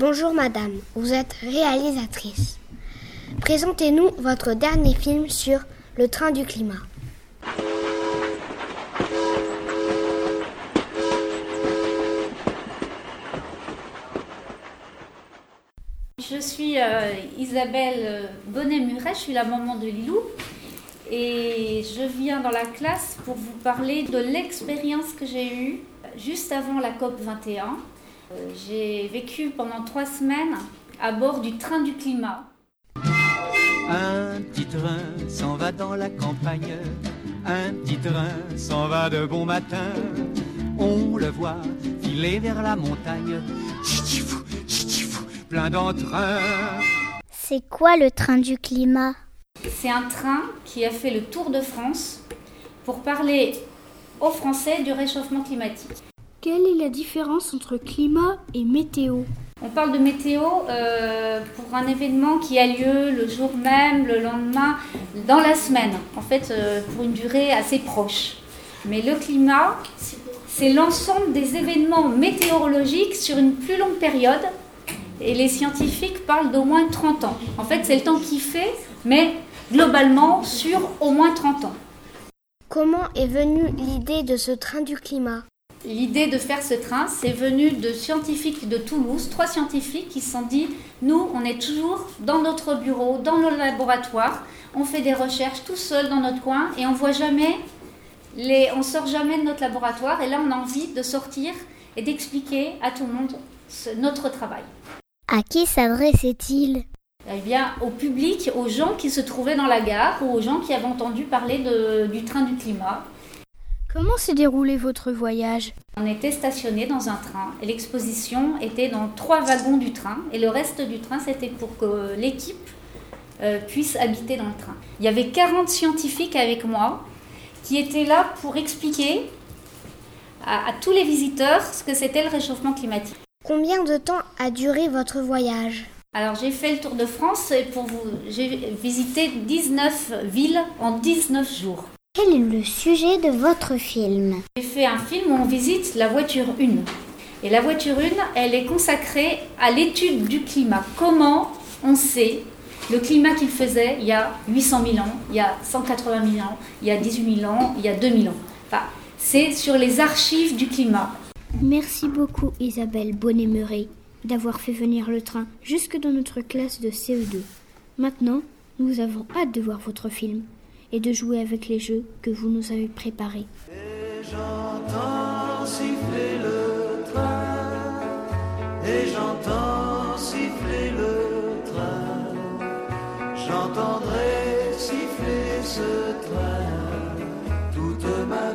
Bonjour madame, vous êtes réalisatrice. Présentez-nous votre dernier film sur le train du climat. Je suis euh, Isabelle Bonnet-Muret, je suis la maman de Lilou et je viens dans la classe pour vous parler de l'expérience que j'ai eue juste avant la COP 21. Euh, j'ai vécu pendant trois semaines à bord du train du climat. Un petit train s'en va dans la campagne, un petit train s'en va de bon matin. On le voit filer vers la montagne, plein d'entrain. C'est quoi le train du climat? C'est un train qui a fait le tour de France pour parler aux Français du réchauffement climatique. Quelle est la différence entre climat et météo On parle de météo euh, pour un événement qui a lieu le jour même, le lendemain, dans la semaine, en fait euh, pour une durée assez proche. Mais le climat, c'est l'ensemble des événements météorologiques sur une plus longue période. Et les scientifiques parlent d'au moins 30 ans. En fait, c'est le temps qu'il fait, mais globalement sur au moins 30 ans. Comment est venue l'idée de ce train du climat? L'idée de faire ce train, c'est venu de scientifiques de Toulouse, trois scientifiques qui se sont dit, nous, on est toujours dans notre bureau, dans nos laboratoires, on fait des recherches tout seul dans notre coin et on voit jamais, les, on sort jamais de notre laboratoire. Et là, on a envie de sortir et d'expliquer à tout le monde ce- notre travail. À qui s'adressait-il? Eh bien, au public, aux gens qui se trouvaient dans la gare ou aux gens qui avaient entendu parler de- du train du climat. Comment s'est déroulé votre voyage On était stationné dans un train et l'exposition était dans trois wagons du train et le reste du train c'était pour que l'équipe euh, puisse habiter dans le train. Il y avait 40 scientifiques avec moi qui étaient là pour expliquer à, à tous les visiteurs ce que c'était le réchauffement climatique. Combien de temps a duré votre voyage Alors j'ai fait le tour de France et pour vous, j'ai visité 19 villes en 19 jours. Quel est le sujet de votre film J'ai fait un film où on visite la voiture 1. Et la voiture 1, elle est consacrée à l'étude du climat. Comment on sait le climat qu'il faisait il y a 800 000 ans, il y a 180 000 ans, il y a 18 000 ans, il y a 2000 ans. Enfin, c'est sur les archives du climat. Merci beaucoup Isabelle Bonnet-Muret d'avoir fait venir le train jusque dans notre classe de CE2. Maintenant, nous avons hâte de voir votre film et de jouer avec les jeux que vous nous avez préparés. Et j'entends siffler le train, et j'entends siffler le train, j'entendrai siffler ce train. Toute ma